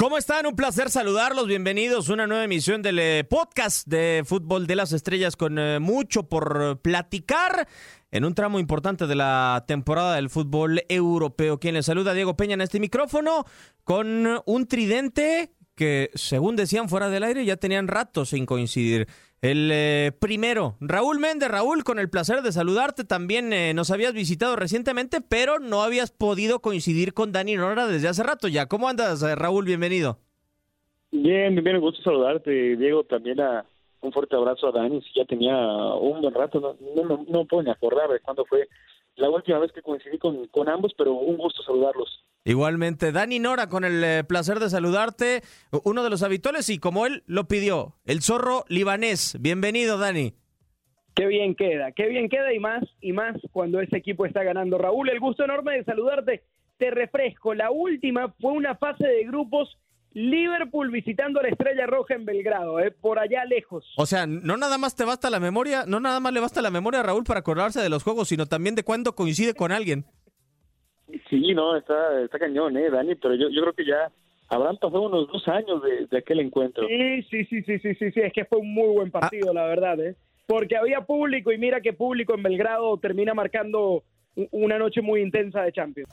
¿Cómo están? Un placer saludarlos. Bienvenidos a una nueva emisión del eh, podcast de Fútbol de las Estrellas con eh, mucho por platicar en un tramo importante de la temporada del fútbol europeo. Quien les saluda, Diego Peña, en este micrófono con un tridente que, según decían fuera del aire, ya tenían rato sin coincidir. El eh, primero, Raúl Méndez. Raúl, con el placer de saludarte. También eh, nos habías visitado recientemente, pero no habías podido coincidir con Dani Nora desde hace rato ya. ¿Cómo andas, eh, Raúl? Bienvenido. Bien, bien, un gusto saludarte, Diego. También a un fuerte abrazo a Dani. Ya tenía un buen rato, no, no, no puedo ni acordar de cuándo fue la última vez que coincidí con, con ambos, pero un gusto saludarlos. Igualmente, Dani Nora, con el eh, placer de saludarte, uno de los habituales y como él lo pidió, el zorro libanés. Bienvenido, Dani. Qué bien queda, qué bien queda y más y más cuando ese equipo está ganando. Raúl, el gusto enorme de saludarte. Te refresco, la última fue una fase de grupos Liverpool visitando a la Estrella Roja en Belgrado, eh, por allá lejos. O sea, no nada más te basta la memoria, no nada más le basta la memoria a Raúl para acordarse de los juegos, sino también de cuándo coincide con alguien. Sí, no, está, está cañón, ¿eh, Dani? Pero yo, yo creo que ya habrán pasado unos dos años de, de aquel encuentro. Sí, sí, sí, sí, sí, sí, sí, es que fue un muy buen partido, la verdad, ¿eh? Porque había público y mira que público en Belgrado termina marcando una noche muy intensa de Champions.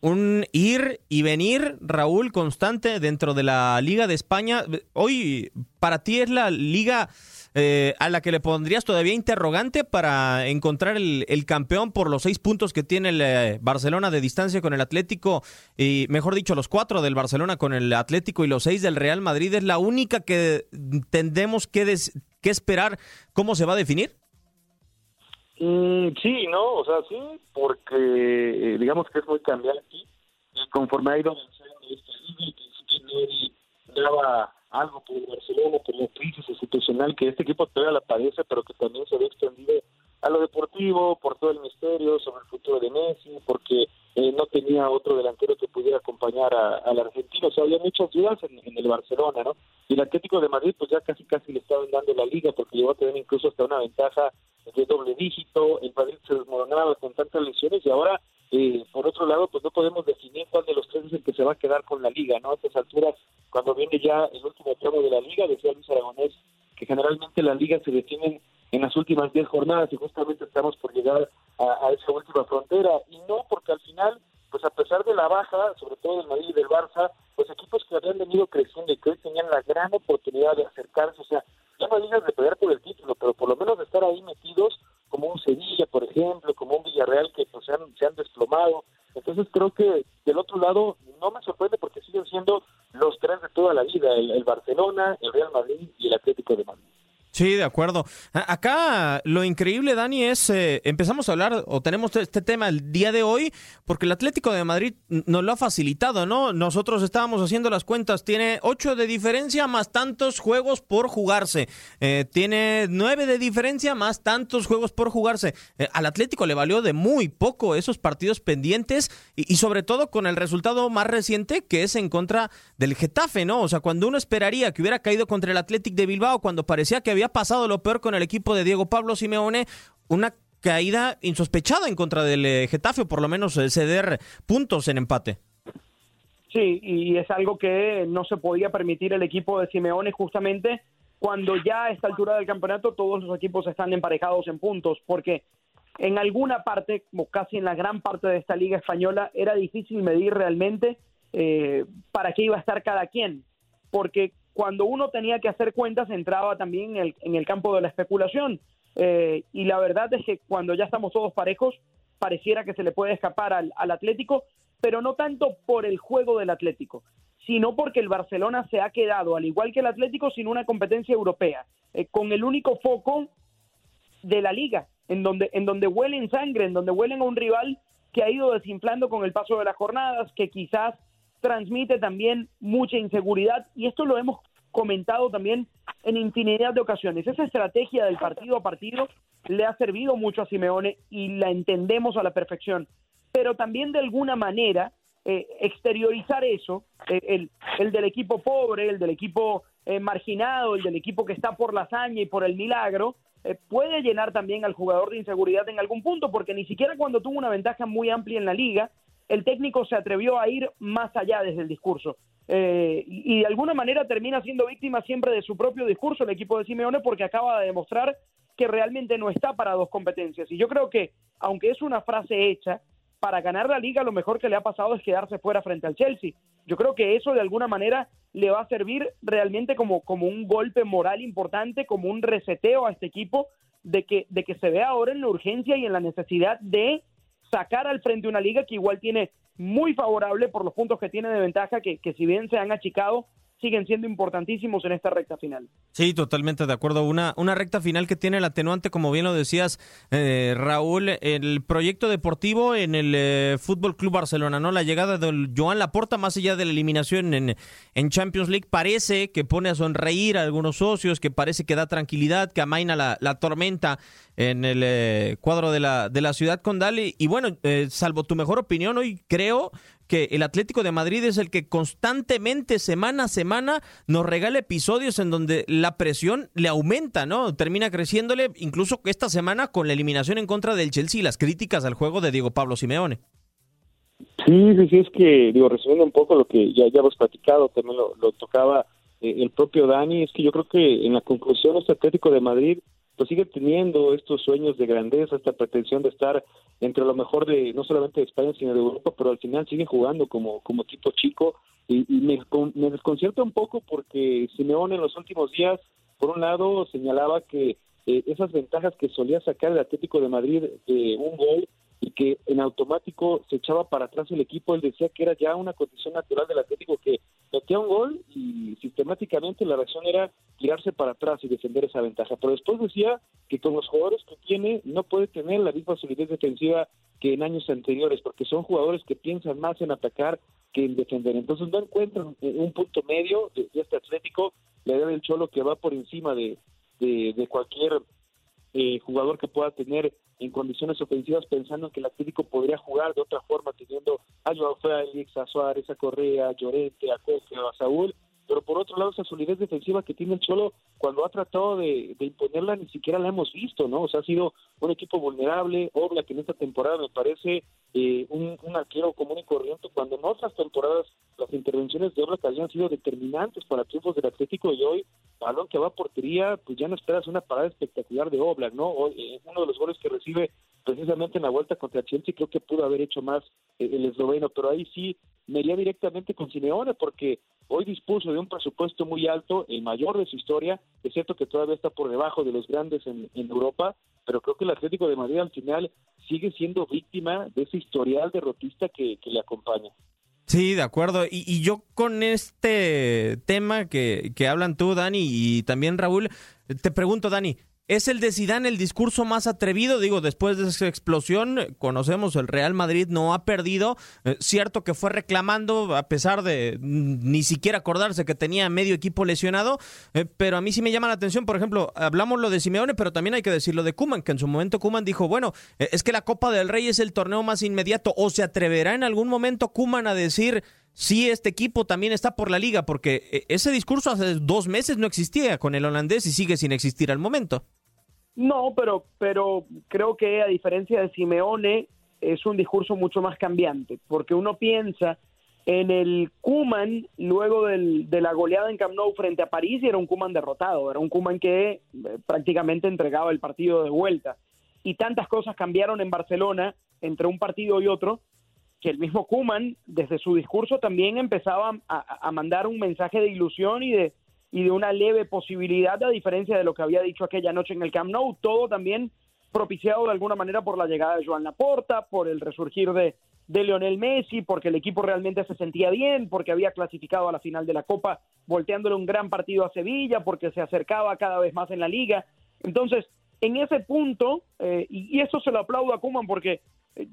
Un ir y venir, Raúl, constante dentro de la Liga de España. Hoy, para ti es la liga eh, a la que le pondrías todavía interrogante para encontrar el, campeón por los seis puntos que tiene el eh, Barcelona de distancia con el Atlético, y mejor dicho, los cuatro del Barcelona con el Atlético y los seis del Real Madrid. ¿Es la única que tendemos que esperar cómo se va a definir? Mm, sí, no, o sea, sí, porque eh, digamos que es muy cambiante y conforme ha ido avanzando esta liga, nadie daba algo por el Barcelona, por la crisis institucional que este equipo todavía la padece, pero que también se había extendido a lo deportivo, por todo el misterio sobre el futuro de Messi, porque eh, no tenía otro delantero que pudiera acompañar al argentino, o sea, había muchas dudas en, en el Barcelona, ¿no? Y el Atlético de Madrid, pues ya casi casi le estaban dando la liga, porque llegó a tener incluso hasta una ventaja de doble dígito, el Madrid se desmoronaba con tantas lesiones y ahora, eh, por otro lado, pues no podemos definir cuál de los tres es el que se va a quedar con la liga, ¿no? A estas alturas, cuando viene ya el último tramo de la liga, decía Luis Aragonés, que generalmente la liga se define en las últimas 10 jornadas y justamente estamos por llegar a, esa última frontera y no porque al final pues a pesar de la baja, sobre todo del Madrid y del Barça, pues equipos que habían venido creciendo y que hoy tenían la gran oportunidad de acercarse, o sea, ya no digas de pelear por el título, pero por lo menos de estar ahí metidos, como un Sevilla, por ejemplo, como un Villarreal que pues, se, han, desplomado. Entonces creo que del otro lado no me sorprende porque siguen siendo los tres de toda la vida, el, el Barcelona, el Real Madrid y el Atlético de Madrid. Sí, de acuerdo. Acá lo increíble, Dani, es eh, empezamos a hablar o tenemos este tema el día de hoy porque el Atlético de Madrid nos lo ha facilitado, ¿no? Nosotros estábamos haciendo las cuentas, tiene ocho de diferencia más tantos juegos por jugarse, Eh, tiene nueve de diferencia más tantos juegos por jugarse. Eh, al Atlético le valió de muy poco esos partidos pendientes y, sobre todo con el resultado más reciente que es en contra del Getafe, ¿no? O sea, cuando uno esperaría que hubiera caído contra el Athletic de Bilbao, cuando parecía que había pasado lo peor con el equipo de Diego Pablo Simeone, una caída insospechada en contra del eh, Getafe, o por lo menos eh, ceder puntos en empate. Sí, y es algo que no se podía permitir el equipo de Simeone justamente cuando ya a esta altura del campeonato todos los equipos están emparejados en puntos, porque en alguna parte, como casi en la gran parte de esta liga española, era difícil medir realmente eh, para qué iba a estar cada quien, porque cuando uno tenía que hacer cuentas entraba también en el, en el campo de la especulación, eh, y la verdad es que cuando ya estamos todos parejos, pareciera que se le puede escapar al, al Atlético, pero no tanto por el juego del Atlético, sino porque el Barcelona se ha quedado, al igual que el Atlético, sin una competencia europea, eh, con el único foco de la liga, en donde, en donde huelen sangre, en donde huelen a un rival que ha ido desinflando con el paso de las jornadas, que quizás transmite también mucha inseguridad y esto lo hemos comentado también en infinidad de ocasiones. Esa estrategia del partido a partido le ha servido mucho a Simeone y la entendemos a la perfección, pero también de alguna manera eh, exteriorizar eso, eh, el, el, del equipo pobre, el del equipo eh, marginado, el del equipo que está por la hazaña y por el milagro, puede llenar también al jugador de inseguridad en algún punto, porque ni siquiera cuando tuvo una ventaja muy amplia en la liga, el técnico se atrevió a ir más allá desde el discurso. Eh, y, de alguna manera termina siendo víctima siempre de su propio discurso el equipo de Simeone porque acaba de demostrar que realmente no está para dos competencias. Y yo creo que, aunque es una frase hecha, para ganar la liga lo mejor que le ha pasado es quedarse fuera frente al Chelsea. Yo creo que eso de alguna manera le va a servir realmente como, como un golpe moral importante, como un reseteo a este equipo de que, de que se vea ahora en la urgencia y en la necesidad de sacar al frente una liga que igual tiene muy favorable por los puntos que tiene de ventaja, que, que si bien se han achicado, siguen siendo importantísimos en esta recta final. Sí, totalmente de acuerdo. Una, una recta final que tiene el atenuante, como bien lo decías, eh, Raúl, el proyecto deportivo en el eh, Fútbol Club Barcelona, ¿no? La llegada de Joan Laporta, más allá de la eliminación en, en Champions League, parece que pone a sonreír a algunos socios, que parece que da tranquilidad, que amaina la, la tormenta en el eh, cuadro de la, de la ciudad condal. Y, y bueno, salvo tu mejor opinión, hoy creo que el Atlético de Madrid es el que constantemente, semana a semana, nos regala episodios en donde la presión le aumenta, ¿no? Termina creciéndole, incluso esta semana con la eliminación en contra del Chelsea y las críticas al juego de Diego Pablo Simeone. Sí, sí, sí, es que, digo, resumiendo un poco lo que ya, ya hemos platicado, también lo, tocaba eh, el propio Dani, es que yo creo que en la conclusión este Atlético de Madrid pues sigue teniendo estos sueños de grandeza, esta pretensión de estar entre lo mejor de no solamente de España sino de Europa, pero al final sigue jugando como como tipo chico. Y, me, me desconcierta un poco porque Simeone en los últimos días, por un lado, señalaba que eh, esas ventajas que solía sacar el Atlético de Madrid de un gol y que en automático se echaba para atrás el equipo. Él decía que era ya una condición natural del Atlético que metía un gol y sistemáticamente la reacción era tirarse para atrás y defender esa ventaja. Pero después decía que con los jugadores que tiene no puede tener la misma solidez defensiva que en años anteriores, porque son jugadores que piensan más en atacar que en defender. Entonces no encuentran un punto medio de, este Atlético, la idea del Cholo que va por encima de, de cualquier eh, jugador que pueda tener en condiciones ofensivas pensando en que el Atlético podría jugar de otra forma teniendo a Joao Félix, a Suárez, a Correa, a Llorente, a Coque, a Saúl pero por otro lado esa solidez defensiva que tiene el Cholo cuando ha tratado de, imponerla ni siquiera la hemos visto, ¿no? O sea, ha sido un equipo vulnerable, Obla que en esta temporada me parece eh, un, un, arquero común y corriente, cuando en otras temporadas las intervenciones de Obla habían sido determinantes para triunfos del Atlético y hoy, balón que va a portería, pues ya no esperas una parada espectacular de Obla, ¿no? Hoy, eh, uno de los goles que recibe precisamente en la vuelta contra Chelsea creo que pudo haber hecho más eh, el esloveno, pero ahí sí me iría directamente con Simeone porque hoy dispuso de un presupuesto muy alto, el mayor de su historia, es cierto que todavía está por debajo de los grandes en, Europa, pero creo que el Atlético de Madrid al final sigue siendo víctima de ese historial derrotista que, que le acompaña. Sí, de acuerdo. Y, y, yo con este tema que, que hablan tú, Dani, y también Raúl, te pregunto, Dani, ¿Es el de Zidane el discurso más atrevido? Digo, después de esa explosión, conocemos, el Real Madrid no ha perdido. Eh, cierto que fue reclamando, a pesar de ni siquiera acordarse que tenía medio equipo lesionado, eh, pero a mí sí me llama la atención, por ejemplo, hablamos lo de Simeone, pero también hay que decir lo de Kuman, que en su momento Kuman dijo, bueno, eh, es que la Copa del Rey es el torneo más inmediato, o se atreverá en algún momento Kuman a decir si este equipo también está por la liga, porque ese discurso hace dos meses no existía con el holandés y sigue sin existir al momento. No, pero, pero creo que a diferencia de Simeone es un discurso mucho más cambiante, porque uno piensa en el Kuman luego del, de la goleada en Camp Nou frente a París y era un Kuman derrotado, era un Kuman que eh, prácticamente entregaba el partido de vuelta. Y tantas cosas cambiaron en Barcelona entre un partido y otro que el mismo Kuman desde su discurso también empezaba a mandar un mensaje de ilusión y de, y de una leve posibilidad, a diferencia de lo que había dicho aquella noche en el Camp Nou, todo también propiciado de alguna manera por la llegada de Joan Laporta, por el resurgir de, de Leonel Messi, porque el equipo realmente se sentía bien, porque había clasificado a la final de la Copa, volteándole un gran partido a Sevilla, porque se acercaba cada vez más en la liga. Entonces, en ese punto, eh, y, eso se lo aplaudo a Kuman porque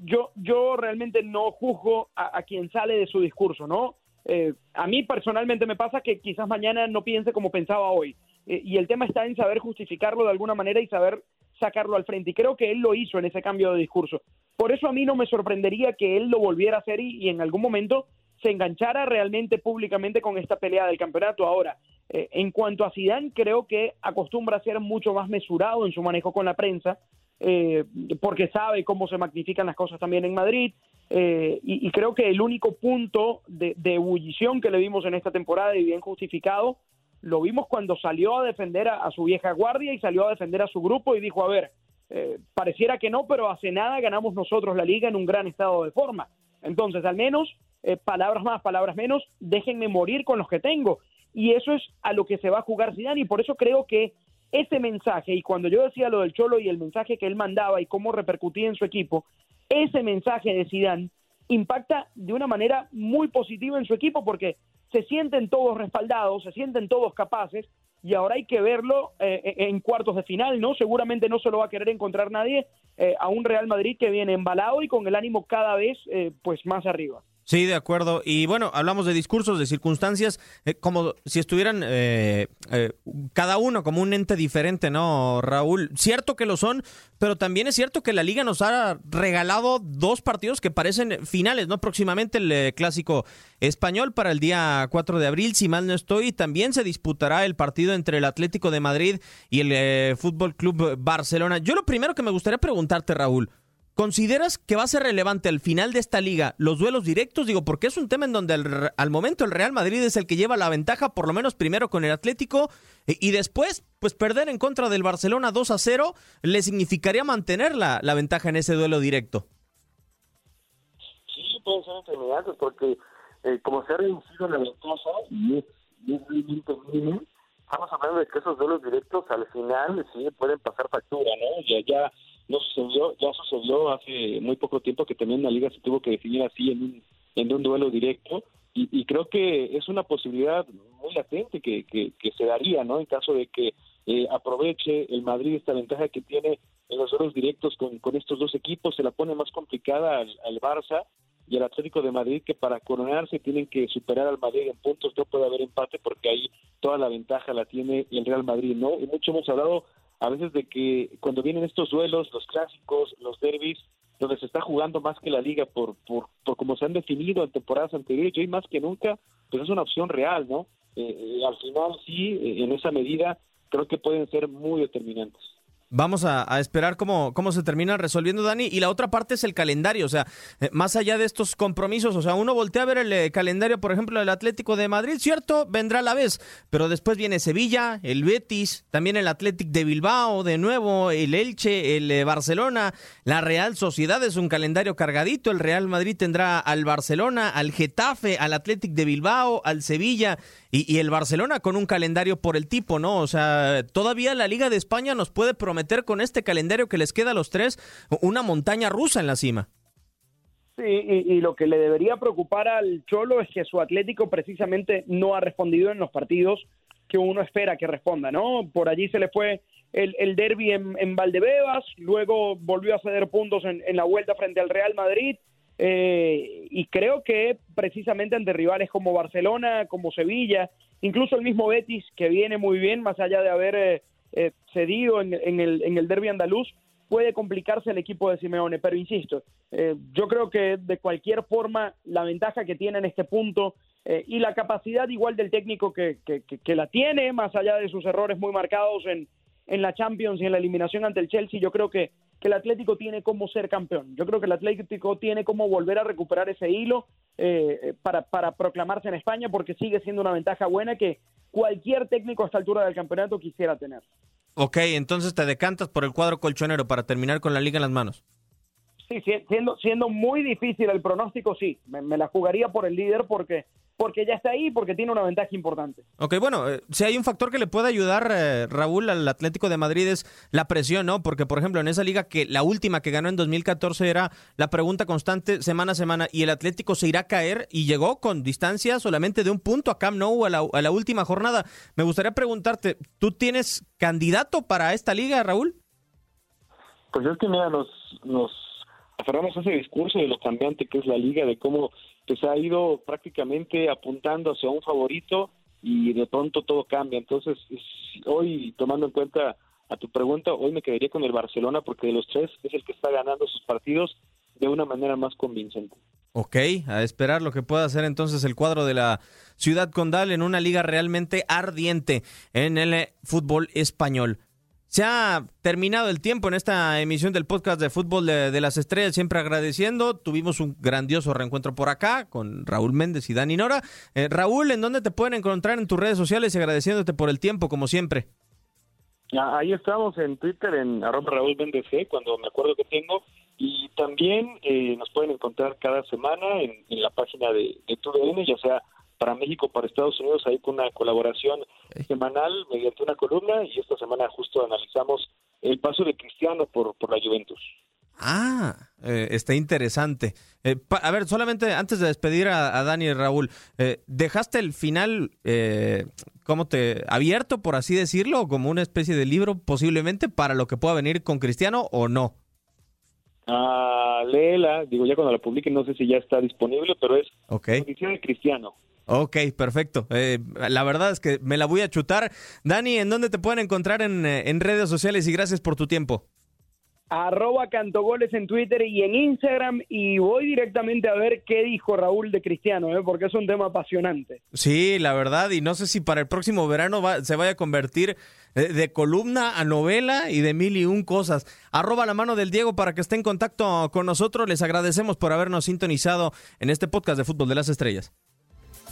yo, yo realmente no juzgo a, quien sale de su discurso, ¿no? Eh, a mí personalmente me pasa que quizás mañana no piense como pensaba hoy. Eh, y el tema está en saber justificarlo de alguna manera y saber sacarlo al frente. Y creo que él lo hizo en ese cambio de discurso. Por eso a mí no me sorprendería que él lo volviera a hacer y, en algún momento se enganchara realmente públicamente con esta pelea del campeonato. Ahora, eh, en cuanto a Zidane, creo que acostumbra a ser mucho más mesurado en su manejo con la prensa, eh, porque sabe cómo se magnifican las cosas también en Madrid. Eh, y, creo que el único punto de, ebullición que le vimos en esta temporada y bien justificado, lo vimos cuando salió a defender a, su vieja guardia y salió a defender a su grupo y dijo, a ver, eh, pareciera que no, pero hace nada ganamos nosotros la liga en un gran estado de forma. Entonces, al menos, palabras más, palabras menos, déjenme morir con los que tengo. Y eso es a lo que se va a jugar Zidane y por eso creo que ese mensaje, y cuando yo decía lo del Cholo y el mensaje que él mandaba y cómo repercutía en su equipo, ese mensaje de Zidane impacta de una manera muy positiva en su equipo porque se sienten todos respaldados, se sienten todos capaces y ahora hay que verlo eh, eh, en cuartos de final, ¿no? Seguramente no se lo va a querer encontrar nadie eh, a un Real Madrid que viene embalado y con el ánimo cada vez pues más arriba. Sí, de acuerdo. Y bueno, hablamos de discursos, de circunstancias, eh, como si estuvieran eh, eh, cada uno como un ente diferente, ¿no, Raúl? Cierto que lo son, pero también es cierto que la liga nos ha regalado dos partidos que parecen finales, ¿no? Próximamente el clásico español para el día 4 de abril, si mal no estoy, también se disputará el partido entre el Atlético de Madrid y el Fútbol Club Barcelona. Yo lo primero que me gustaría preguntarte, Raúl, ¿Consideras que va a ser relevante al final de esta liga los duelos directos? Digo, porque es un tema en donde al momento el Real Madrid es el que lleva la ventaja, por lo menos primero con el Atlético, y, después, pues perder en contra del Barcelona 2 a 0 le significaría mantener la, ventaja en ese duelo directo. Sí, pueden ser porque eh, como se ha reducido la ventaja, y es, estamos hablando de que esos duelos directos al final sí pueden pasar factura, ¿no? Ya, ya no sucedió, ya sucedió hace muy poco tiempo que también la liga se tuvo que definir así en un, en un duelo directo y, creo que es una posibilidad muy latente que, que, se daría, ¿no? En caso de que eh, aproveche el Madrid esta ventaja que tiene en los duelos directos con, con estos dos equipos, se la pone más complicada al, al Barça y al Atlético de Madrid que para coronarse tienen que superar al Madrid en puntos, no puede haber empate porque ahí toda la ventaja la tiene el Real Madrid, ¿no? Y mucho hemos hablado a veces de que cuando vienen estos duelos, los clásicos, los derbis, donde se está jugando más que la liga por, por, por como se han definido en temporadas anteriores, y hoy más que nunca, pues es una opción real, ¿no? Eh, eh, al final sí, eh, en esa medida creo que pueden ser muy determinantes. Vamos a, esperar cómo, cómo se termina resolviendo, Dani. Y la otra parte es el calendario. O sea, eh, más allá de estos compromisos, o sea, uno voltea a ver el eh, calendario, por ejemplo, del Atlético de Madrid, cierto, vendrá a la vez. Pero después viene Sevilla, el Betis, también el Atlético de Bilbao, de nuevo, el Elche, el eh, Barcelona, la Real Sociedad es un calendario cargadito. El Real Madrid tendrá al Barcelona, al Getafe, al Atlético de Bilbao, al Sevilla y, el Barcelona con un calendario por el tipo, ¿no? O sea, todavía la Liga de España nos puede prometer con este calendario que les queda a los tres una montaña rusa en la cima. Sí, y, lo que le debería preocupar al Cholo es que su Atlético precisamente no ha respondido en los partidos que uno espera que responda, ¿no? Por allí se le fue el, el derby en, Valdebebas, luego volvió a ceder puntos en, en la vuelta frente al Real Madrid, eh, y creo que precisamente ante rivales como Barcelona, como Sevilla, incluso el mismo Betis, que viene muy bien, más allá de haber eh, eh, cedido en, el, en el derby andaluz, puede complicarse el equipo de Simeone. Pero insisto, yo creo que de cualquier forma la ventaja que tiene en este punto y la capacidad igual del técnico que, que, que, la tiene, más allá de sus errores muy marcados en, en la Champions y en la eliminación ante el Chelsea, yo creo que que el Atlético tiene como ser campeón. Yo creo que el Atlético tiene como volver a recuperar ese hilo eh, para, para proclamarse en España porque sigue siendo una ventaja buena que cualquier técnico a esta altura del campeonato quisiera tener. Ok, entonces te decantas por el cuadro colchonero para terminar con la liga en las manos. Sí, siendo, siendo muy difícil el pronóstico, sí. me la jugaría por el líder porque porque ya está ahí, porque tiene una ventaja importante. Ok, bueno, eh, si hay un factor que le puede ayudar, eh, Raúl, al Atlético de Madrid es la presión, ¿no? Porque, por ejemplo, en esa liga que la última que ganó en 2014 era la pregunta constante semana a semana y el Atlético se irá a caer y llegó con distancia solamente de un punto a Camp Nou a la, a la última jornada. Me gustaría preguntarte, ¿tú tienes candidato para esta liga, Raúl? Pues es que, mira, nos, nos aferramos a ese discurso de lo cambiante que es la liga, de cómo pues ha ido prácticamente apuntando hacia un favorito y de pronto todo cambia. Entonces, hoy, tomando en cuenta a tu pregunta, hoy me quedaría con el Barcelona porque de los tres es el que está ganando sus partidos de una manera más convincente. Ok, a esperar lo que pueda hacer entonces el cuadro de la Ciudad Condal en una liga realmente ardiente en el fútbol español. Se ha terminado el tiempo en esta emisión del podcast de Fútbol de, las Estrellas, siempre agradeciendo. Tuvimos un grandioso reencuentro por acá con Raúl Méndez y Dani Nora. Eh, Raúl, ¿en dónde te pueden encontrar en tus redes sociales y agradeciéndote por el tiempo, como siempre? Ahí estamos en Twitter, en arroba Raúl Méndez cuando me acuerdo que tengo. Y también eh, nos pueden encontrar cada semana en, la página de, de TUDN, ya sea para México, para Estados Unidos, ahí con una colaboración semanal mediante una columna y esta semana justo analizamos el paso de Cristiano por, por la Juventus. Ah, eh, está interesante. Eh, a ver, solamente antes de despedir a, Dani y Raúl, eh, ¿dejaste el final, eh, cómo te, abierto, por así decirlo, como una especie de libro posiblemente para lo que pueda venir con Cristiano o no? Ah, léela, digo, ya cuando la publique no sé si ya está disponible, pero es okay. de Cristiano. Ok, perfecto. Eh, la verdad es que me la voy a chutar. Dani, ¿en dónde te pueden encontrar en, eh, en redes sociales? Y gracias por tu tiempo arroba cantogoles en Twitter y en Instagram y voy directamente a ver qué dijo Raúl de Cristiano, ¿eh? porque es un tema apasionante. Sí, la verdad, y no sé si para el próximo verano se vaya a convertir eh, de, columna a novela y de mil y un cosas. Arroba la mano del Diego para que esté en contacto con nosotros. Les agradecemos por habernos sintonizado en este podcast de Fútbol de las Estrellas.